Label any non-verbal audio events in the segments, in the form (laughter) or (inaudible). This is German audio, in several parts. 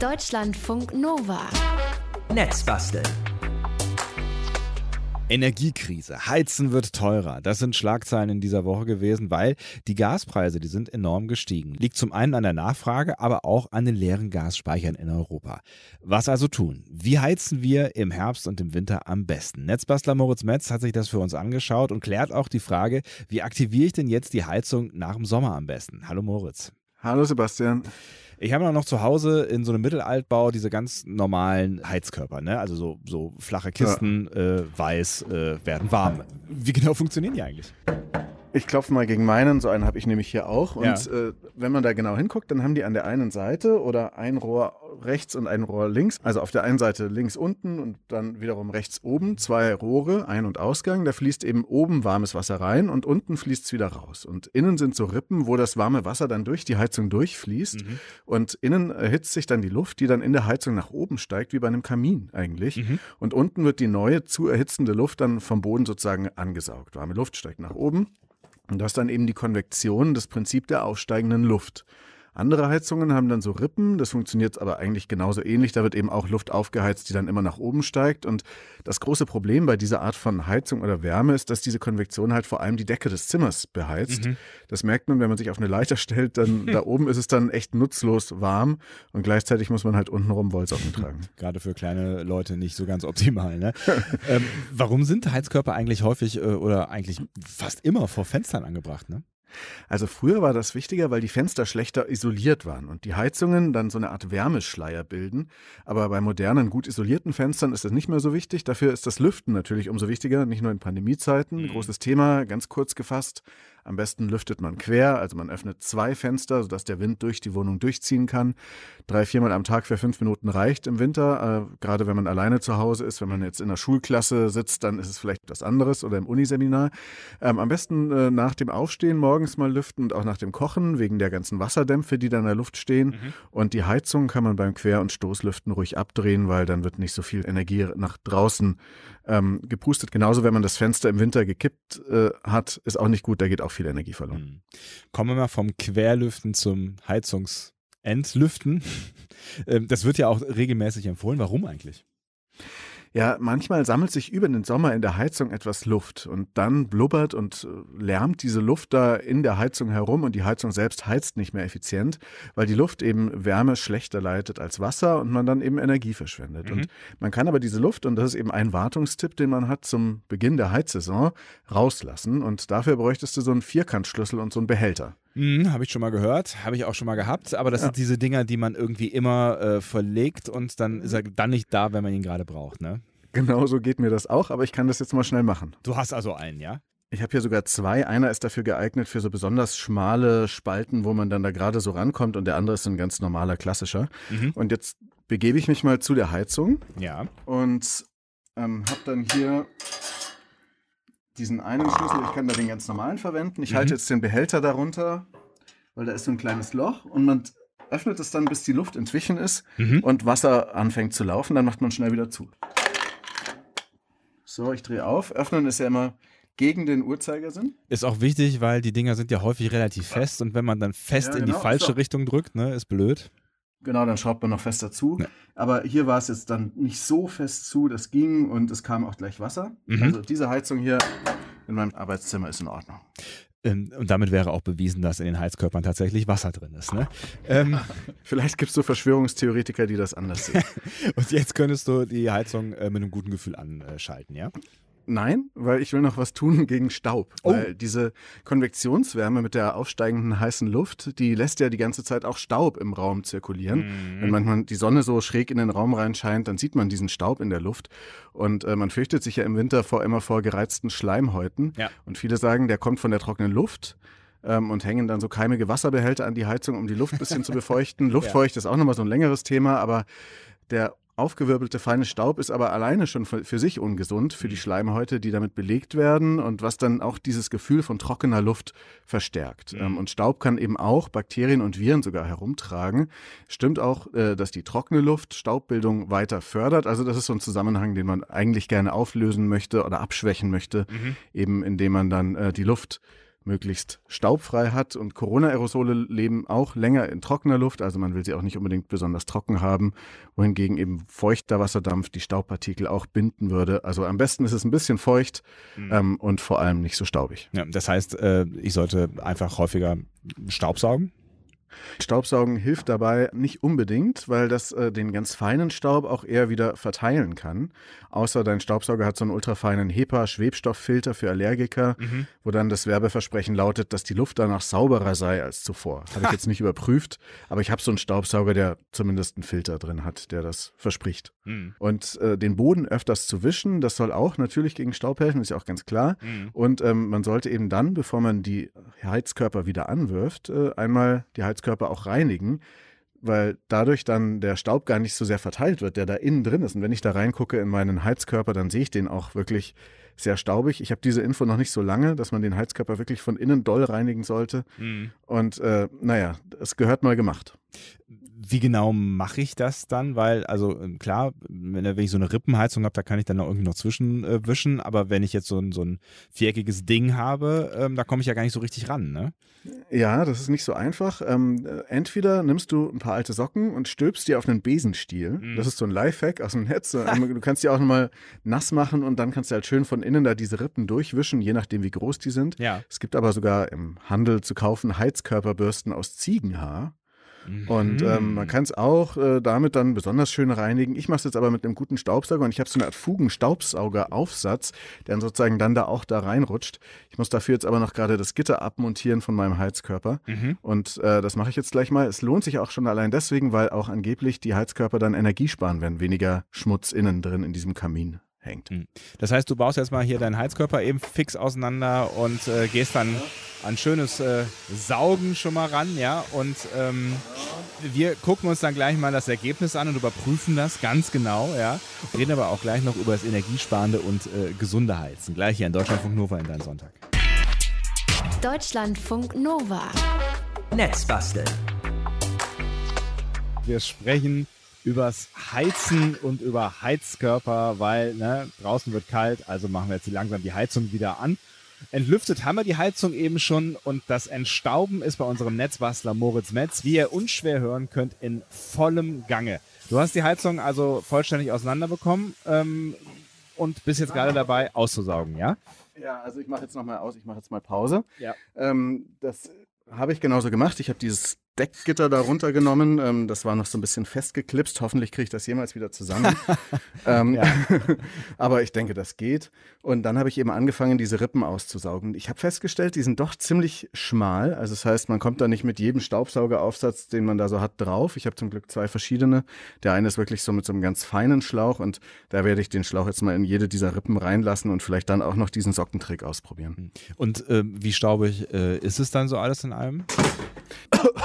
Deutschlandfunk Nova. Netzbasteln. Energiekrise. Heizen wird teurer. Das sind Schlagzeilen in dieser Woche gewesen, weil die Gaspreise, die sind enorm gestiegen. Liegt zum einen an der Nachfrage, aber auch an den leeren Gasspeichern in Europa. Was also tun? Wie heizen wir im Herbst und im Winter am besten? Netzbastler Moritz Metz hat sich das für uns angeschaut und klärt auch die Frage, wie aktiviere ich denn jetzt die Heizung nach dem Sommer am besten? Hallo Moritz. Hallo Sebastian. Ich habe noch zu Hause in so einem Mittelaltbau diese ganz normalen Heizkörper, ne? Also so, so flache Kisten, ja. äh, weiß, äh, werden warm. Wie genau funktionieren die eigentlich? Ich klopfe mal gegen meinen, so einen habe ich nämlich hier auch. Und ja. äh, wenn man da genau hinguckt, dann haben die an der einen Seite oder ein Rohr rechts und ein Rohr links. Also auf der einen Seite links unten und dann wiederum rechts oben zwei Rohre, Ein- und Ausgang. Da fließt eben oben warmes Wasser rein und unten fließt es wieder raus. Und innen sind so Rippen, wo das warme Wasser dann durch die Heizung durchfließt. Mhm. Und innen erhitzt sich dann die Luft, die dann in der Heizung nach oben steigt, wie bei einem Kamin eigentlich. Mhm. Und unten wird die neue zu erhitzende Luft dann vom Boden sozusagen angesaugt. Warme Luft steigt nach oben und das ist dann eben die Konvektion, das Prinzip der aufsteigenden Luft. Andere Heizungen haben dann so Rippen, das funktioniert aber eigentlich genauso ähnlich. Da wird eben auch Luft aufgeheizt, die dann immer nach oben steigt. Und das große Problem bei dieser Art von Heizung oder Wärme ist, dass diese Konvektion halt vor allem die Decke des Zimmers beheizt. Mhm. Das merkt man, wenn man sich auf eine Leiter stellt, dann (laughs) da oben ist es dann echt nutzlos warm und gleichzeitig muss man halt untenrum Wollsocken tragen. (laughs) Gerade für kleine Leute nicht so ganz optimal. Ne? (laughs) ähm, warum sind Heizkörper eigentlich häufig äh, oder eigentlich fast immer vor Fenstern angebracht? Ne? Also früher war das wichtiger, weil die Fenster schlechter isoliert waren und die Heizungen dann so eine Art Wärmeschleier bilden. Aber bei modernen, gut isolierten Fenstern ist das nicht mehr so wichtig. Dafür ist das Lüften natürlich umso wichtiger, nicht nur in Pandemiezeiten. Mhm. Großes Thema, ganz kurz gefasst. Am besten lüftet man quer, also man öffnet zwei Fenster, sodass der Wind durch die Wohnung durchziehen kann. Drei, viermal am Tag für fünf Minuten reicht im Winter, äh, gerade wenn man alleine zu Hause ist. Wenn man jetzt in der Schulklasse sitzt, dann ist es vielleicht was anderes oder im Uniseminar. Ähm, am besten äh, nach dem Aufstehen morgens mal lüften und auch nach dem Kochen, wegen der ganzen Wasserdämpfe, die da in der Luft stehen. Mhm. Und die Heizung kann man beim Quer- und Stoßlüften ruhig abdrehen, weil dann wird nicht so viel Energie nach draußen ähm, gepustet. Genauso, wenn man das Fenster im Winter gekippt äh, hat, ist auch nicht gut, da geht auch viel Energie verloren. Mhm. Kommen wir mal vom Querlüften zum Heizungsentlüften. (laughs) Ähm, das wird ja auch regelmäßig empfohlen. Warum eigentlich? Ja, manchmal sammelt sich über den Sommer in der Heizung etwas Luft und dann blubbert und äh, lärmt diese Luft da in der Heizung herum und die Heizung selbst heizt nicht mehr effizient, weil die Luft eben Wärme schlechter leitet als Wasser und man dann eben Energie verschwendet. Mhm. Und man kann aber diese Luft, und das ist eben ein Wartungstipp, den man hat zum Beginn der Heizsaison, rauslassen und dafür bräuchtest du so einen Vierkantschlüssel und so einen Behälter. Mhm, habe ich schon mal gehört, habe ich auch schon mal gehabt, aber das ja. sind diese Dinger, die man irgendwie immer äh, verlegt und dann ist er dann nicht da, wenn man ihn gerade braucht, ne? Genau so geht mir das auch, aber ich kann das jetzt mal schnell machen. Du hast also einen, ja? Ich habe hier sogar zwei. Einer ist dafür geeignet für so besonders schmale Spalten, wo man dann da gerade so rankommt und der andere ist ein ganz normaler klassischer. Mhm. Und jetzt begebe ich mich mal zu der Heizung. Ja. Und ähm, habe dann hier diesen einen Schlüssel, ich kann da den ganz normalen verwenden. Ich mhm. halte jetzt den Behälter darunter, weil da ist so ein kleines Loch und man öffnet es dann, bis die Luft entwichen ist mhm. und Wasser anfängt zu laufen. Dann macht man schnell wieder zu. So, ich drehe auf. Öffnen ist ja immer gegen den Uhrzeigersinn. Ist auch wichtig, weil die Dinger sind ja häufig relativ fest und wenn man dann fest ja, genau. in die genau. falsche so. Richtung drückt, ne, ist blöd. Genau, dann schraubt man noch fester zu. Ja. Aber hier war es jetzt dann nicht so fest zu, das ging und es kam auch gleich Wasser. Mhm. Also diese Heizung hier in meinem Arbeitszimmer ist in Ordnung. Ähm, und damit wäre auch bewiesen, dass in den Heizkörpern tatsächlich Wasser drin ist. Ne? (laughs) Ähm, Vielleicht gibt es so Verschwörungstheoretiker, die das anders sehen. (laughs) und jetzt könntest du die Heizung äh, mit einem guten Gefühl anschalten, ja? Nein, weil ich will noch was tun (laughs) gegen Staub. Oh. Weil diese Konvektionswärme mit der aufsteigenden heißen Luft, die lässt ja die ganze Zeit auch Staub im Raum zirkulieren. Mhm. Wenn manchmal die Sonne so schräg in den Raum reinscheint, dann sieht man diesen Staub in der Luft. Und äh, man fürchtet sich ja im Winter vor immer vor gereizten Schleimhäuten. Ja. Und viele sagen, der kommt von der trockenen Luft ähm, und hängen dann so keimige Wasserbehälter an die Heizung, um die Luft ein bisschen zu befeuchten. (laughs) Luftfeucht ja. ist auch nochmal so ein längeres Thema, aber der aufgewirbelte feine Staub ist aber alleine schon für sich ungesund, für die mhm. Schleimhäute, die damit belegt werden und was dann auch dieses Gefühl von trockener Luft verstärkt. Mhm. Und Staub kann eben auch Bakterien und Viren sogar herumtragen. Stimmt auch, äh, dass die trockene Luft Staubbildung weiter fördert. Also das ist so ein Zusammenhang, den man eigentlich gerne auflösen möchte oder abschwächen möchte, mhm. eben indem man dann äh, die Luft möglichst staubfrei hat. Und Corona-Aerosole leben auch länger in trockener Luft, also man will sie auch nicht unbedingt besonders trocken haben, wohingegen eben feuchter Wasserdampf die Staubpartikel auch binden würde. Also am besten ist es ein bisschen feucht mhm. ähm, und vor allem nicht so staubig. Ja, das heißt, äh, ich sollte einfach häufiger Staubsaugen? Staubsaugen hilft dabei nicht unbedingt, weil das äh, den ganz feinen Staub auch eher wieder verteilen kann. Außer dein Staubsauger hat so einen ultrafeinen HEPA-Schwebstofffilter für Allergiker, mhm. wo dann das Werbeversprechen lautet, dass die Luft danach sauberer sei als zuvor. Habe ich (laughs) jetzt nicht überprüft, aber ich habe so einen Staubsauger, der zumindest einen Filter drin hat, der das verspricht. Mhm. Und äh, den Boden öfters zu wischen, das soll auch natürlich gegen Staub helfen, ist ja auch ganz klar. Mhm. Und ähm, man sollte eben dann, bevor man die Heizkörper wieder anwirft, äh, einmal die Heizkörper auch reinigen weil dadurch dann der Staub gar nicht so sehr verteilt wird, der da innen drin ist. Und wenn ich da reingucke in meinen Heizkörper, dann sehe ich den auch wirklich sehr staubig. Ich habe diese Info noch nicht so lange, dass man den Heizkörper wirklich von innen doll reinigen sollte. Mhm. Und äh, naja, es gehört mal gemacht wie genau mache ich das dann? Weil, also ähm, klar, wenn, ich so eine Rippenheizung habe, da kann ich dann noch irgendwie noch zwischenwischen, äh, aber wenn ich jetzt so ein, so ein viereckiges Ding habe, ähm, da komme ich ja gar nicht so richtig ran, ne? Ja, das ist nicht so einfach. Ähm, äh, entweder nimmst du ein paar alte Socken und stülpst die auf einen Besenstiel. Mhm. Das ist so ein Lifehack aus dem Netz. (laughs) Ähm, du kannst die auch nochmal nass machen und dann kannst du halt schön von innen da diese Rippen durchwischen, je nachdem, wie groß die sind. Ja. Es gibt aber sogar im Handel zu kaufen Heizkörperbürsten aus Ziegenhaar. Und ähm, man mhm. kann es auch äh, damit dann besonders schön reinigen. Ich mache es jetzt aber mit einem guten Staubsauger und ich habe so eine Art Fugenstaubsaugeraufsatz, der dann sozusagen dann da auch da reinrutscht. Ich muss dafür jetzt aber noch gerade das Gitter abmontieren von meinem Heizkörper. Mhm. Und äh, das mache ich jetzt gleich mal. Es lohnt sich auch schon allein deswegen, weil auch angeblich die Heizkörper dann Energie sparen, wenn weniger Schmutz innen drin in diesem Kamin hängt. Hm. Das heißt, du baust jetzt mal hier deinen Heizkörper eben fix auseinander und äh, gehst dann an schönes äh, Saugen schon mal ran, ja. Und ähm, wir gucken uns dann gleich mal das Ergebnis an und überprüfen das ganz genau, ja. Reden aber auch gleich noch über das energiesparende und äh, gesunde Heizen. Gleich hier in Deutschlandfunk Nova in deinem Sonntag. Deutschlandfunk Nova. Netzbasteln. Wir sprechen übers Heizen und über Heizkörper, weil ne, draußen wird kalt, also machen wir jetzt langsam die Heizung wieder an. Entlüftet haben wir die Heizung eben schon und das Entstauben ist bei unserem Netzbastler Moritz Metz, wie ihr unschwer hören könnt, in vollem Gange. Du hast die Heizung also vollständig auseinanderbekommen ähm, und bist jetzt gerade dabei auszusaugen, ja? Ja, also ich mache jetzt nochmal aus, ich mache jetzt mal Pause. Ja. Ähm, das habe ich genauso gemacht. Ich habe dieses Deckgitter da runtergenommen. Ähm, das war noch so ein bisschen festgeklipst. Hoffentlich kriege ich das jemals wieder zusammen. (laughs) ähm, (laughs) aber ich denke, das geht. Und dann habe ich eben angefangen, diese Rippen auszusaugen. Ich habe festgestellt, die sind doch ziemlich schmal. Also das heißt, man kommt da nicht mit jedem Staubsaugeraufsatz, den man da so hat, drauf. Ich habe zum Glück zwei verschiedene. Der eine ist wirklich so mit so einem ganz feinen Schlauch und da werde ich den Schlauch jetzt mal in jede dieser Rippen reinlassen und vielleicht dann auch noch diesen Sockentrick ausprobieren. Und äh, wie staubig äh, ist es dann so alles in allem?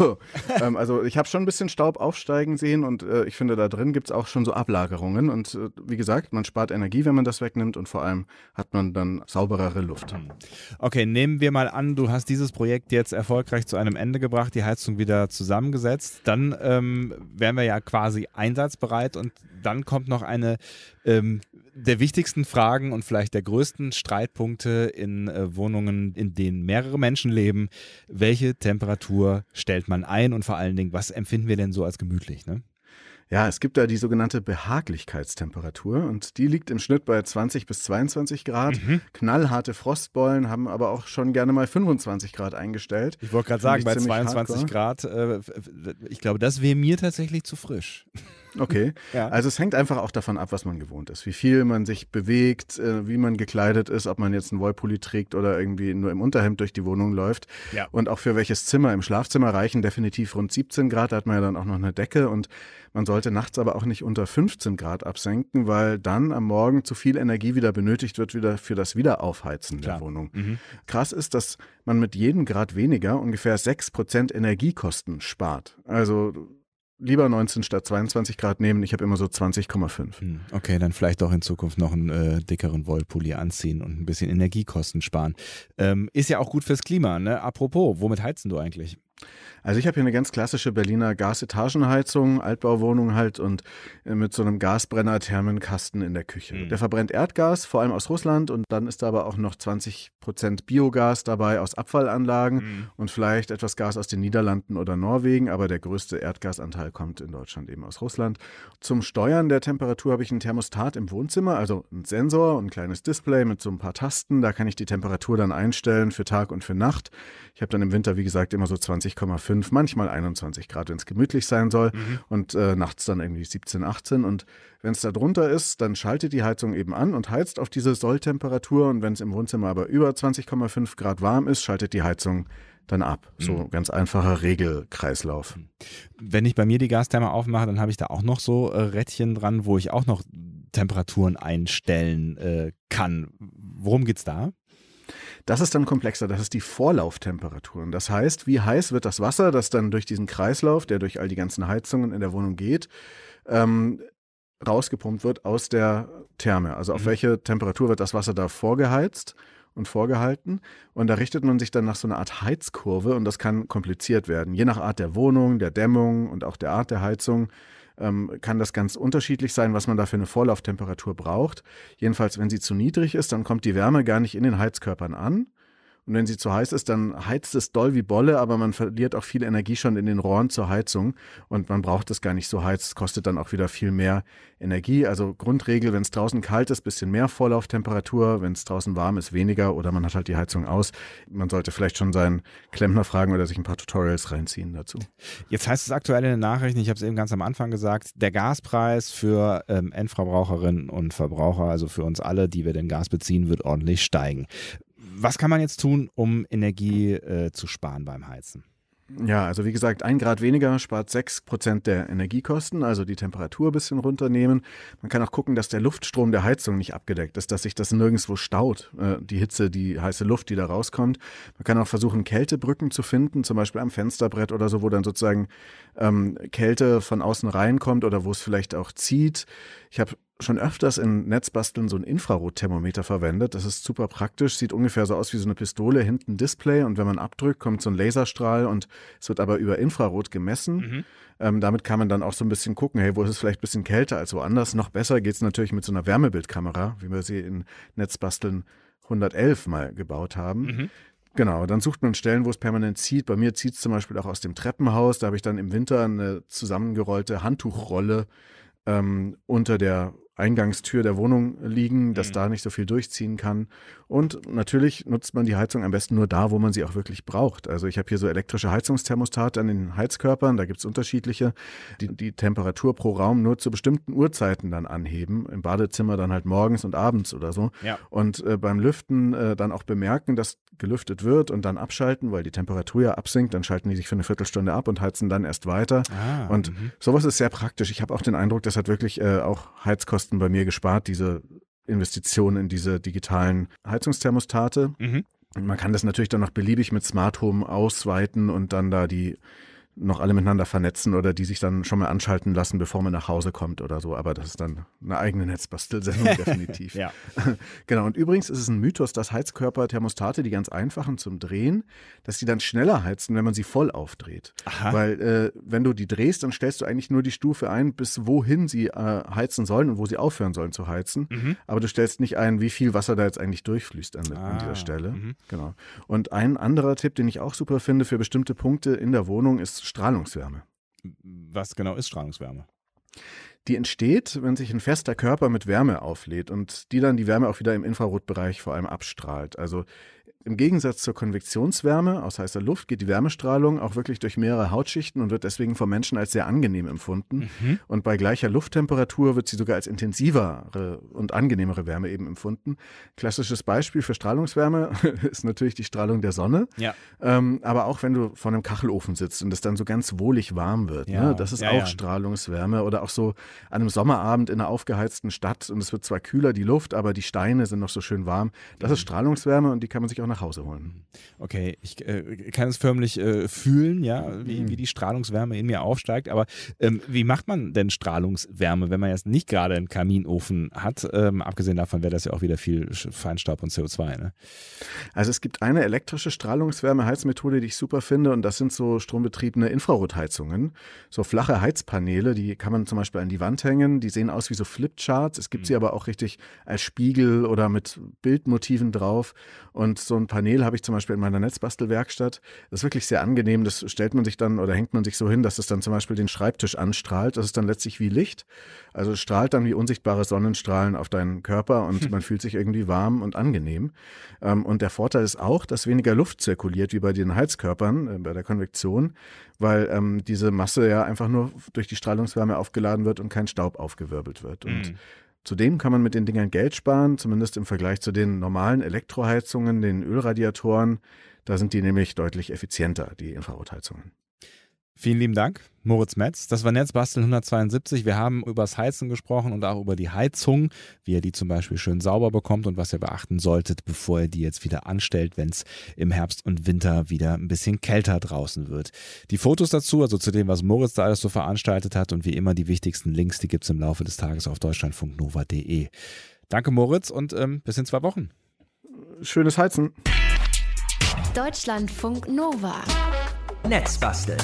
(laughs) ähm, also ich habe schon ein bisschen Staub aufsteigen sehen und äh, ich finde, da drin gibt es auch schon so Ablagerungen. Und äh, wie gesagt, man spart Energie, wenn man das wegnimmt und vor allem hat man dann sauberere Luft. Hm. Okay, nehmen wir mal an, du hast dieses Projekt jetzt erfolgreich zu einem Ende gebracht, die Heizung wieder zusammengesetzt. Dann ähm, wären wir ja quasi einsatzbereit und dann kommt noch eine ähm, der wichtigsten Fragen und vielleicht der größten Streitpunkte in äh, Wohnungen, in denen mehrere Menschen leben. Welche Temperatur stellt man ein und vor allen Dingen, was empfinden wir denn so als gemütlich? Ne? Ja, es gibt da die sogenannte Behaglichkeitstemperatur und die liegt im Schnitt bei 20 bis 22 Grad. Mhm. Knallharte Frostbeulen haben aber auch schon gerne mal 25 Grad eingestellt. Ich wollte gerade sagen, bei 22 hardcore. Grad, äh, ich glaube, das wäre mir tatsächlich zu frisch. Okay. ja. Also es hängt einfach auch davon ab, was man gewohnt ist. Wie viel man sich bewegt, äh, wie man gekleidet ist, ob man jetzt einen Wollpulli trägt oder irgendwie nur im Unterhemd durch die Wohnung läuft. Ja. Und auch für welches Zimmer. Im Schlafzimmer reichen definitiv rund 17 Grad, da hat man ja dann auch noch eine Decke und man sollte nachts aber auch nicht unter 15 Grad absenken, weil dann am Morgen zu viel Energie wieder benötigt wird wieder für das Wiederaufheizen Klar. der Wohnung. Mhm. Krass ist, dass man mit jedem Grad weniger ungefähr 6% Energiekosten spart. Also lieber 19 statt 22 Grad nehmen. Ich habe immer so 20,5. Hm, okay, dann vielleicht auch in Zukunft noch einen äh, dickeren Wollpulli anziehen und ein bisschen Energiekosten sparen. Ähm, ist ja auch gut fürs Klima, ne? Apropos, womit heizen du eigentlich? Also ich habe hier eine ganz klassische Berliner Gasetagenheizung, Altbauwohnung halt und äh, mit so einem Gasbrenner-Thermenkasten in der Küche. Mhm. Der verbrennt Erdgas, vor allem aus Russland und dann ist da aber auch noch 20 Prozent Biogas dabei aus Abfallanlagen mhm. und vielleicht etwas Gas aus den Niederlanden oder Norwegen, aber der größte Erdgasanteil kommt in Deutschland eben aus Russland. Zum Steuern der Temperatur habe ich ein Thermostat im Wohnzimmer, also ein Sensor und ein kleines Display mit so ein paar Tasten. Da kann ich die Temperatur dann einstellen für Tag und für Nacht. Ich habe dann im Winter, wie gesagt, immer so 20,5, manchmal 21 Grad, wenn es gemütlich sein soll. Mhm. Und äh, nachts dann irgendwie 17, 18. Und wenn es da drunter ist, dann schaltet die Heizung eben an und heizt auf diese Solltemperatur. Und wenn es im Wohnzimmer aber über 20,5 Grad warm ist, schaltet die Heizung dann ab. So mhm. ganz einfacher Regelkreislauf. Wenn ich bei mir die Gastherme aufmache, dann habe ich da auch noch so äh, Rädchen dran, wo ich auch noch Temperaturen einstellen äh, kann. Worum geht es da? Das ist dann komplexer, das ist die Vorlauftemperaturen. Das heißt, wie heiß wird das Wasser, das dann durch diesen Kreislauf, der durch all die ganzen Heizungen in der Wohnung geht, ähm, rausgepumpt wird aus der Therme. Also auf mhm. welche Temperatur wird das Wasser da vorgeheizt und vorgehalten. Und da richtet man sich dann nach so einer Art Heizkurve und das kann kompliziert werden. Je nach Art der Wohnung, der Dämmung und auch der Art der Heizung ähm, kann das ganz unterschiedlich sein, was man da für eine Vorlauftemperatur braucht. Jedenfalls, wenn sie zu niedrig ist, dann kommt die Wärme gar nicht in den Heizkörpern an, und wenn sie zu heiß ist, dann heizt es doll wie Bolle, aber man verliert auch viel Energie schon in den Rohren zur Heizung und man braucht es gar nicht so heiß. Es kostet dann auch wieder viel mehr Energie. Also Grundregel, wenn es draußen kalt ist, bisschen mehr Vorlauftemperatur, wenn es draußen warm ist, weniger oder man hat halt die Heizung aus. Man sollte vielleicht schon seinen Klempner fragen oder sich ein paar Tutorials reinziehen dazu. Jetzt heißt es aktuell in den Nachrichten, ich habe es eben ganz am Anfang gesagt, der Gaspreis für ähm, Endverbraucherinnen und Verbraucher, also für uns alle, die wir den Gas beziehen, wird ordentlich steigen was kann man jetzt tun, um Energie äh, zu sparen beim Heizen? Ja, also wie gesagt, ein Grad weniger spart sechs Prozent der Energiekosten, also die Temperatur ein bisschen runternehmen. Man kann auch gucken, dass der Luftstrom der Heizung nicht abgedeckt ist, dass sich das nirgendwo staut, äh, die Hitze, die heiße Luft, die da rauskommt. Man kann auch versuchen, Kältebrücken zu finden, zum Beispiel am Fensterbrett oder so, wo dann sozusagen ähm, Kälte von außen reinkommt oder wo es vielleicht auch zieht. Ich habe schon öfters in Netzbasteln so ein Infrarotthermometer verwendet. Das ist super praktisch, sieht ungefähr so aus wie so eine Pistole, hinten Display und wenn man abdrückt, kommt so ein Laserstrahl und es wird aber über Infrarot gemessen. Mhm. Ähm, damit kann man dann auch so ein bisschen gucken, hey, wo ist es vielleicht ein bisschen kälter als woanders. Noch besser geht es natürlich mit so einer Wärmebildkamera, wie wir sie in Netzbasteln 111 mal gebaut haben. Mhm. Genau, dann sucht man Stellen, wo es permanent zieht. Bei mir zieht es zum Beispiel auch aus dem Treppenhaus. Da habe ich dann im Winter eine zusammengerollte Handtuchrolle ähm, unter der Eingangstür der Wohnung liegen, dass mhm. da nicht so viel durchziehen kann. Und natürlich nutzt man die Heizung am besten nur da, wo man sie auch wirklich braucht. Also ich habe hier so elektrische Heizungsthermostate an den Heizkörpern, da gibt es unterschiedliche, die die Temperatur pro Raum nur zu bestimmten Uhrzeiten dann anheben. Im Badezimmer dann halt morgens und abends oder so. Ja. Und äh, beim Lüften äh, dann auch bemerken, dass gelüftet wird und dann abschalten, weil die Temperatur ja absinkt, dann schalten die sich für eine Viertelstunde ab und heizen dann erst weiter. Ah, und -hmm. sowas ist sehr praktisch. Ich habe auch den Eindruck, das hat wirklich äh, auch Heizkosten Kosten bei mir gespart, diese Investitionen in diese digitalen Heizungsthermostate. Mhm. Man kann das natürlich dann noch beliebig mit Smart Home ausweiten und dann da die noch alle miteinander vernetzen oder die sich dann schon mal anschalten lassen, bevor man nach Hause kommt oder so. Aber das ist dann eine eigene Netzbastelsendung (laughs) definitiv. ja. (laughs) Genau. Und übrigens ist es ein Mythos, dass Heizkörper-Thermostate, die ganz einfachen zum Drehen, dass die dann schneller heizen, wenn man sie voll aufdreht. Aha. Weil äh, wenn du die drehst, dann stellst du eigentlich nur die Stufe ein, bis wohin sie äh, heizen sollen und wo sie aufhören sollen zu heizen. Mhm. Aber du stellst nicht ein, wie viel Wasser da jetzt eigentlich durchfließt an, ah. an dieser Stelle. Mhm. Genau. Und ein anderer Tipp, den ich auch super finde für bestimmte Punkte in der Wohnung, ist Strahlungswärme. Was genau ist Strahlungswärme? Die entsteht, wenn sich ein fester Körper mit Wärme auflädt und die dann die Wärme auch wieder im Infrarotbereich vor allem abstrahlt. Also im Gegensatz zur Konvektionswärme aus heißer Luft geht die Wärmestrahlung auch wirklich durch mehrere Hautschichten und wird deswegen vom Menschen als sehr angenehm empfunden. Mhm. Und bei gleicher Lufttemperatur wird sie sogar als intensivere und angenehmere Wärme eben empfunden. Klassisches Beispiel für Strahlungswärme (laughs) ist natürlich die Strahlung der Sonne. Ja. Ähm, aber auch wenn du vor einem Kachelofen sitzt und es dann so ganz wohlig warm wird. Ja. Ne? Das ist ja, auch. Strahlungswärme. Oder auch so an einem Sommerabend in einer aufgeheizten Stadt und es wird zwar kühler die Luft, aber die Steine sind noch so schön warm. Das mhm. ist Strahlungswärme und die kann man sich auch nach Hause holen. Okay, ich äh, kann es förmlich äh, fühlen, ja, wie, mhm. wie die Strahlungswärme in mir aufsteigt. Aber ähm, wie macht man denn Strahlungswärme, wenn man jetzt nicht gerade einen Kaminofen hat? Ähm, abgesehen davon wäre das ja auch wieder viel Feinstaub und CO2. Ne? Also es gibt eine elektrische Strahlungswärmeheizmethode, die ich super finde, und das sind so strombetriebene Infrarotheizungen. So flache Heizpaneele, die kann man zum Beispiel an die Wand hängen. Die sehen aus wie so Flipcharts. Es gibt mhm. sie aber auch richtig als Spiegel oder mit Bildmotiven drauf. Und so ein Panel habe ich zum Beispiel in meiner Netzbastelwerkstatt. Das ist wirklich sehr angenehm. Das stellt man sich dann oder hängt man sich so hin, dass es dann zum Beispiel den Schreibtisch anstrahlt. Das ist dann letztlich wie Licht. Also strahlt dann wie unsichtbare Sonnenstrahlen auf deinen Körper und hm. man fühlt sich irgendwie warm und angenehm. Ähm, und der Vorteil ist auch, dass weniger Luft zirkuliert wie bei den Heizkörpern, äh, bei der Konvektion, weil ähm, diese Masse ja einfach nur durch die Strahlungswärme aufgeladen wird und kein Staub aufgewirbelt wird. Und mhm. Zudem kann man mit den Dingern Geld sparen, zumindest im Vergleich zu den normalen Elektroheizungen, den Ölradiatoren. Da sind die nämlich deutlich effizienter, die Infrarotheizungen. Vielen lieben Dank, Moritz Metz. Das war Netzbasteln 172. Wir haben über das Heizen gesprochen und auch über die Heizung, wie ihr die zum Beispiel schön sauber bekommt und was ihr beachten solltet, bevor ihr die jetzt wieder anstellt, wenn es im Herbst und Winter wieder ein bisschen kälter draußen wird. Die Fotos dazu, also zu dem, was Moritz da alles so veranstaltet hat und wie immer die wichtigsten Links, die gibt es im Laufe des Tages auf deutschlandfunknova.de. Danke, Moritz, und ähm, bis in zwei Wochen. Schönes Heizen. Deutschlandfunk Nova. Netzbasteln.